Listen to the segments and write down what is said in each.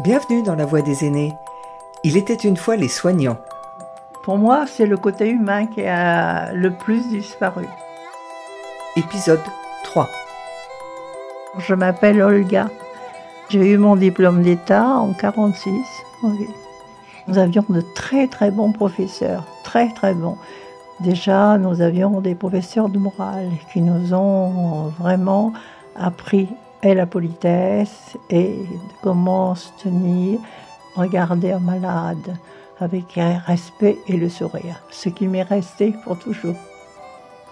Bienvenue dans la voie des aînés. Il était une fois les soignants. Pour moi, c'est le côté humain qui a le plus disparu. Épisode 3. Je m'appelle Olga. J'ai eu mon diplôme d'État en 46. Nous avions de très très bons professeurs, très très bons. Déjà, nous avions des professeurs de morale qui nous ont vraiment appris et la politesse et comment se tenir, regarder un malade avec respect et le sourire, ce qui m'est resté pour toujours.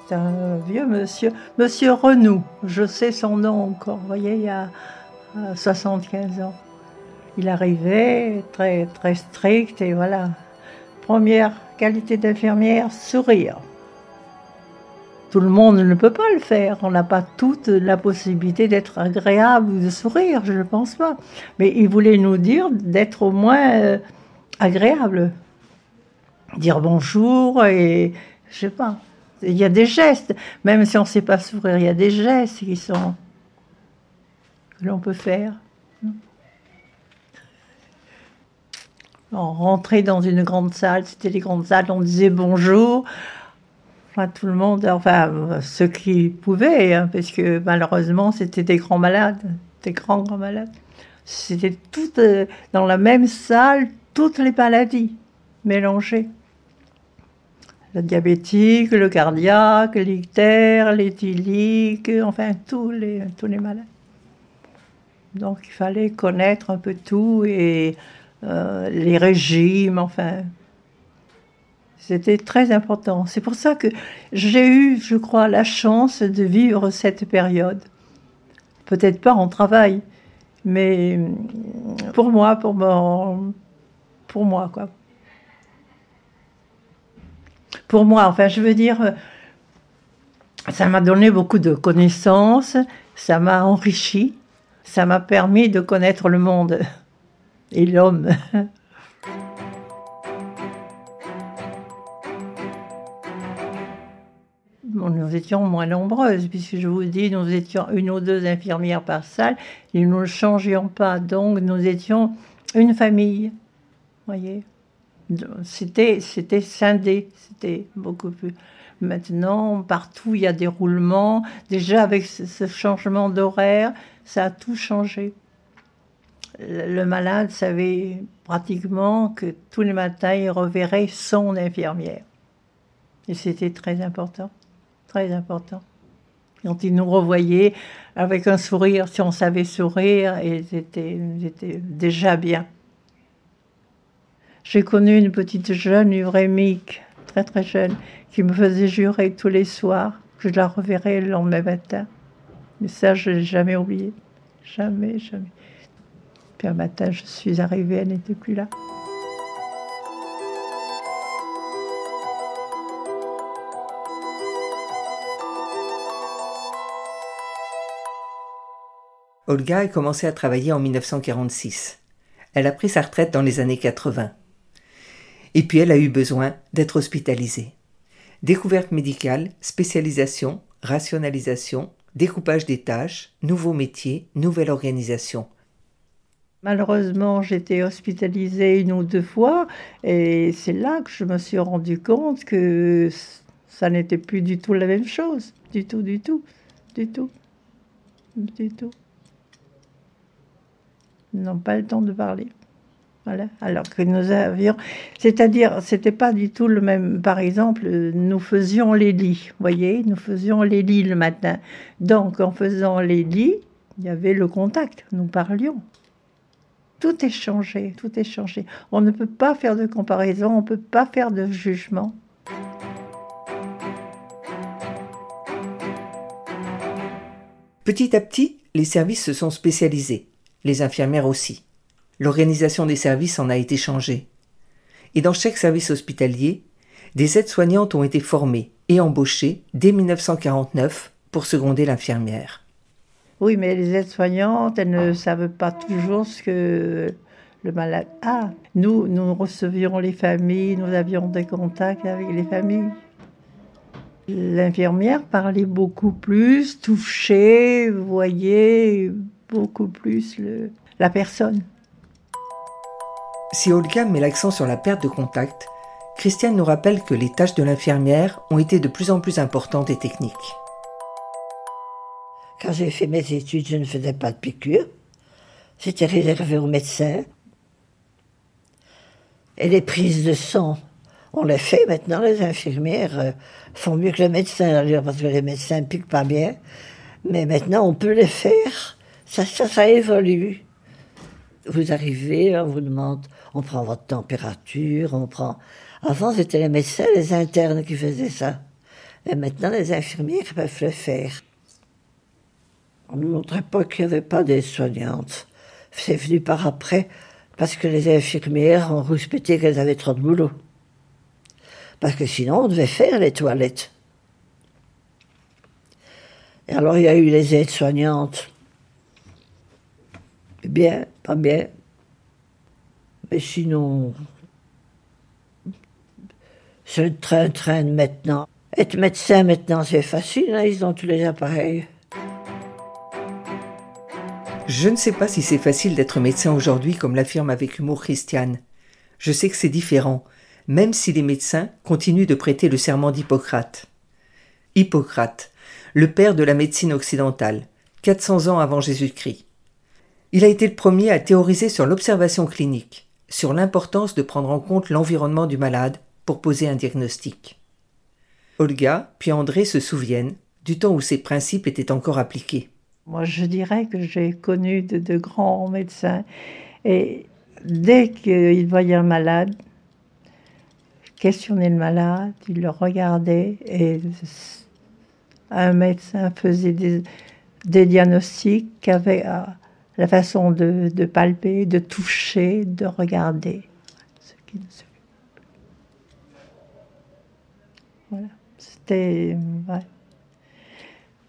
C'est un vieux monsieur, monsieur Renou, je sais son nom encore, vous voyez, il y a 75 ans. Il arrivait très, très strict et voilà. Première qualité d'infirmière, sourire. Tout le monde ne peut pas le faire. On n'a pas toute la possibilité d'être agréable ou de sourire, je ne pense pas. Mais il voulait nous dire d'être au moins euh, agréable. Dire bonjour et je sais pas. Il y a des gestes, même si on ne sait pas sourire, il y a des gestes qui sont que l'on peut faire. On rentrait dans une grande salle, c'était les grandes salles, on disait bonjour. Enfin, tout le monde, enfin, ceux qui pouvaient, hein, parce que malheureusement, c'était des grands malades, des grands, grands malades. C'était tout euh, dans la même salle, toutes les maladies mélangées. Le diabétique, le cardiaque, l'ictère, l'éthylique, enfin, tous les, tous les malades. Donc, il fallait connaître un peu tout et euh, les régimes, enfin, c'était très important. C'est pour ça que j'ai eu, je crois, la chance de vivre cette période. Peut-être pas en travail, mais pour moi, pour mon, pour moi, quoi. Pour moi, enfin, je veux dire, ça m'a donné beaucoup de connaissances, ça m'a enrichi, ça m'a permis de connaître le monde et l'homme. Nous étions moins nombreuses, puisque je vous dis, nous étions une ou deux infirmières par salle, et nous ne changions pas, donc nous étions une famille, voyez. C'était, c'était scindé, c'était beaucoup plus. Maintenant, partout, il y a des roulements. Déjà, avec ce changement d'horaire, ça a tout changé. Le malade savait pratiquement que tous les matins, il reverrait son infirmière. Et c'était très important très important. Quand ils nous revoyaient avec un sourire, si on savait sourire, et c'était déjà bien. J'ai connu une petite jeune urémique, très très jeune, qui me faisait jurer tous les soirs que je la reverrais le lendemain matin. Mais ça, je l'ai jamais oublié. Jamais, jamais. Puis un matin, je suis arrivée, elle n'était plus là. Olga a commencé à travailler en 1946. Elle a pris sa retraite dans les années 80. Et puis elle a eu besoin d'être hospitalisée. Découverte médicale, spécialisation, rationalisation, découpage des tâches, nouveaux métiers, nouvelle organisation. Malheureusement, j'étais hospitalisée une ou deux fois et c'est là que je me suis rendu compte que ça n'était plus du tout la même chose. Du tout, du tout, du tout, du tout n'ont pas le temps de parler. Voilà. Alors que nous avions, c'est-à-dire, c'était pas du tout le même. Par exemple, nous faisions les lits, voyez, nous faisions les lits le matin. Donc, en faisant les lits, il y avait le contact, nous parlions. Tout est changé, tout est changé. On ne peut pas faire de comparaison, on ne peut pas faire de jugement. Petit à petit, les services se sont spécialisés les infirmières aussi. L'organisation des services en a été changée. Et dans chaque service hospitalier, des aides-soignantes ont été formées et embauchées dès 1949 pour seconder l'infirmière. Oui, mais les aides-soignantes, elles ne savent pas toujours ce que le malade a. Nous, nous recevions les familles, nous avions des contacts avec les familles. L'infirmière parlait beaucoup plus, touchait, voyait beaucoup plus le, la personne. Si Olga met l'accent sur la perte de contact, Christiane nous rappelle que les tâches de l'infirmière ont été de plus en plus importantes et techniques. Quand j'ai fait mes études, je ne faisais pas de piqûres. C'était réservé aux médecins. Et les prises de sang, on les fait maintenant. Les infirmières euh, font mieux que les médecins, d'ailleurs, parce que les médecins ne piquent pas bien. Mais maintenant, on peut les faire. Ça, ça, évolue. Vous arrivez, on vous demande, on prend votre température, on prend. Avant, c'était les médecins, les internes qui faisaient ça. Et maintenant, les infirmières peuvent le faire. À notre époque, il n'y avait pas des soignantes. C'est venu par après, parce que les infirmières ont respecté qu'elles avaient trop de boulot. Parce que sinon, on devait faire les toilettes. Et alors, il y a eu les aides-soignantes. Bien, pas bien. Mais sinon, c'est le train-train maintenant. Être médecin maintenant, c'est facile, hein, ils ont tous les appareils. Je ne sais pas si c'est facile d'être médecin aujourd'hui comme l'affirme avec humour Christiane. Je sais que c'est différent, même si les médecins continuent de prêter le serment d'Hippocrate. Hippocrate, le père de la médecine occidentale, 400 ans avant Jésus-Christ. Il a été le premier à théoriser sur l'observation clinique, sur l'importance de prendre en compte l'environnement du malade pour poser un diagnostic. Olga puis André se souviennent du temps où ces principes étaient encore appliqués. Moi, je dirais que j'ai connu de, grands médecins et dès qu'ils voyaient un malade, questionnaient le malade, ils le regardaient et un médecin faisait des, diagnostics avec euh, la façon de, palper, de toucher, de regarder. Voilà, c'était.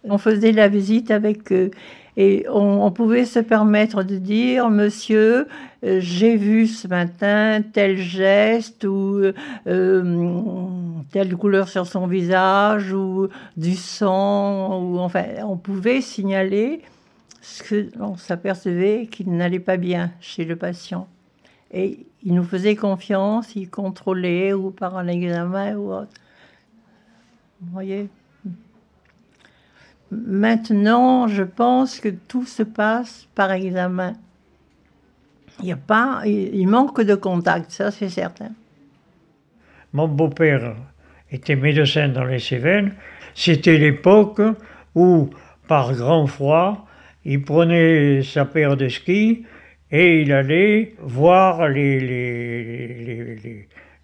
On faisait la visite avec eux et on, pouvait se permettre de dire, monsieur, euh, j'ai vu ce matin tel geste ou euh, telle couleur sur son visage ou du sang, ou enfin, on pouvait signaler ce que l'on s'apercevait qu'il n'allait pas bien chez le patient. Et il nous faisait confiance, il contrôlait ou par un examen ou autre. Vous voyez? Maintenant, je pense que tout se passe par examen. Il y a pas, il manque de contact, ça c'est certain. Mon beau-père était médecin dans les Cévennes. C'était l'époque où, par grand froid, il prenait sa paire de skis et il allait voir les,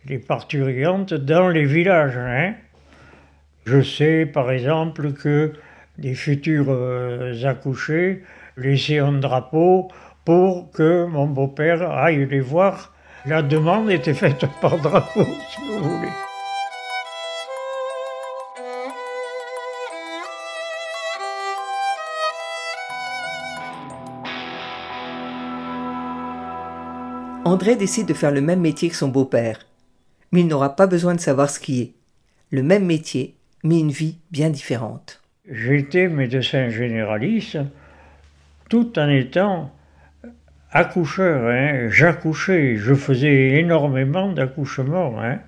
les, parturiantes dans les villages. Hein. Je sais par exemple que des futurs euh, accouchés laissaient un drapeau pour que mon beau-père aille les voir. La demande était faite par drapeau, si vous voulez. André décide de faire le même métier que son beau-père. Mais il n'aura pas besoin de savoir est. Le même métier, mais une vie bien différente. J'étais médecin généraliste tout en étant accoucheur. Hein. J'accouchais, je faisais énormément d'accouchements. Hein.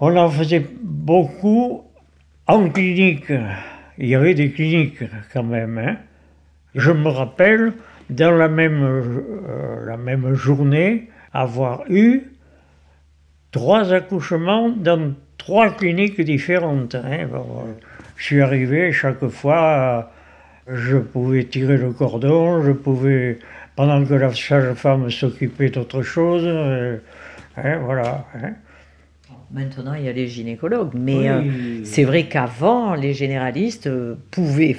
On en faisait beaucoup en clinique. Il y avait des cliniques quand même. Hein. Je me rappelle, dans la même, euh, la même journée, avoir eu trois accouchements dans trois cliniques différentes. Hein. je suis arrivé chaque fois, je pouvais tirer le cordon, je pouvais, pendant que la sage-femme s'occupait d'autre chose, euh, hein, voilà. Hein. Maintenant, il y a les gynécologues, mais euh, c'est vrai qu'avant, les généralistes euh, pouvaient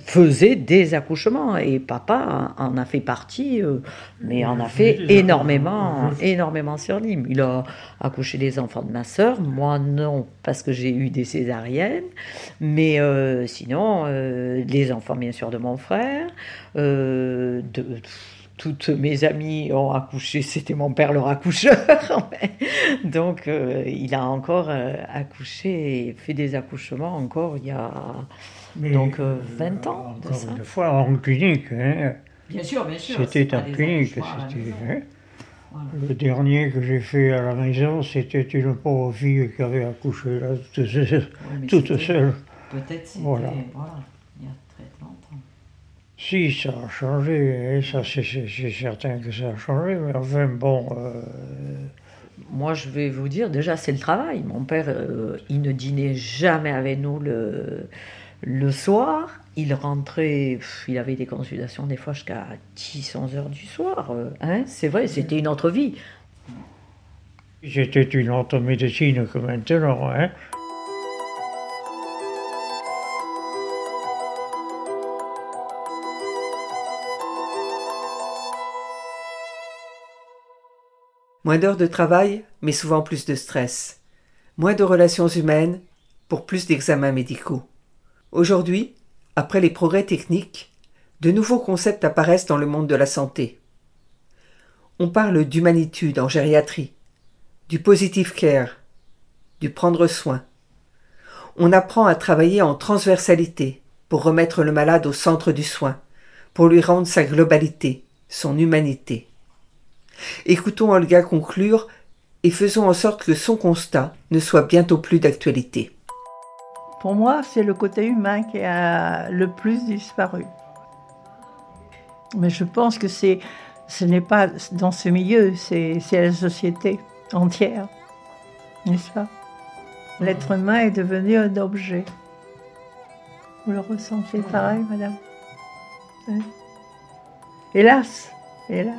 faisaient des accouchements et papa en a fait partie, euh, mais en a fait énormément, énormément sur Nîmes. Il a accouché les enfants de ma sœur, moi non, parce que j'ai eu des césariennes, mais sinon les enfants bien sûr de mon frère, de toutes mes amies ont accouché, c'était mon père leur accoucheur. Donc euh, il a encore euh, accouché et fait des accouchements encore il y a donc 20 euh, ans. Encore une fois en clinique. Hein. Bien sûr, bien sûr. C'était en clinique. Hein. Le dernier que j'ai fait à la maison, c'était une pauvre fille qui avait accouché là, toute, seule. Peut-être c'était voilà. il y a très longtemps. Si, ça a changé, hein, ça c'est certain que ça a changé, mais enfin bon. Euh, Moi, je vais vous dire, déjà, c'est le travail. Mon père, euh, il ne dînait jamais avec nous le, le soir, il rentrait, il avait des consultations des fois jusqu'à 10, 11 heures du soir. Euh, hein c'est vrai, c'était une autre vie. C'était une autre médecine que maintenant. Hein Moins d'heures de travail, mais souvent plus de stress. Moins de relations humaines pour plus d'examens médicaux. Aujourd'hui, après les progrès techniques, de nouveaux concepts apparaissent dans le monde de la santé. On parle d'humanitude en gériatrie, du positive care, du prendre soin. On apprend à travailler en transversalité pour remettre le malade au centre du soin, pour lui rendre sa globalité, son humanité. Écoutons Olga conclure et faisons en sorte que son constat ne soit bientôt plus d'actualité. Pour moi, c'est le côté humain qui a le plus disparu. Mais je pense que c'est, ce n'est pas dans ce milieu, c'est, la société entière, n'est-ce pas? L'être humain est devenu un objet. Vous le ressentez pareil, madame? Hélas, hélas,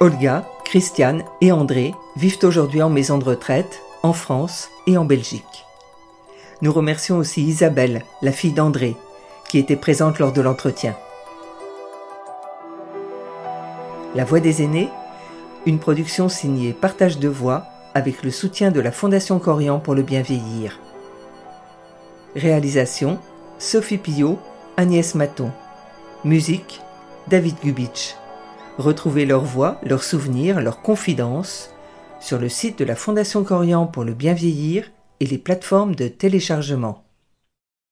Olga, Christiane et André vivent aujourd'hui en maison de retraite, en France et en Belgique. Nous remercions aussi Isabelle, la fille d'André, qui était présente lors de l'entretien. La Voix des aînés, une production signée Partage de voix avec le soutien de la Fondation Corian pour le bien vieillir. Réalisation Sophie Pillot, Agnès Maton. Musique David Gubitsch. Retrouvez leurs voix, leurs souvenirs, leurs confidences sur le site de la Fondation Corian pour le bien vieillir et les plateformes de téléchargement.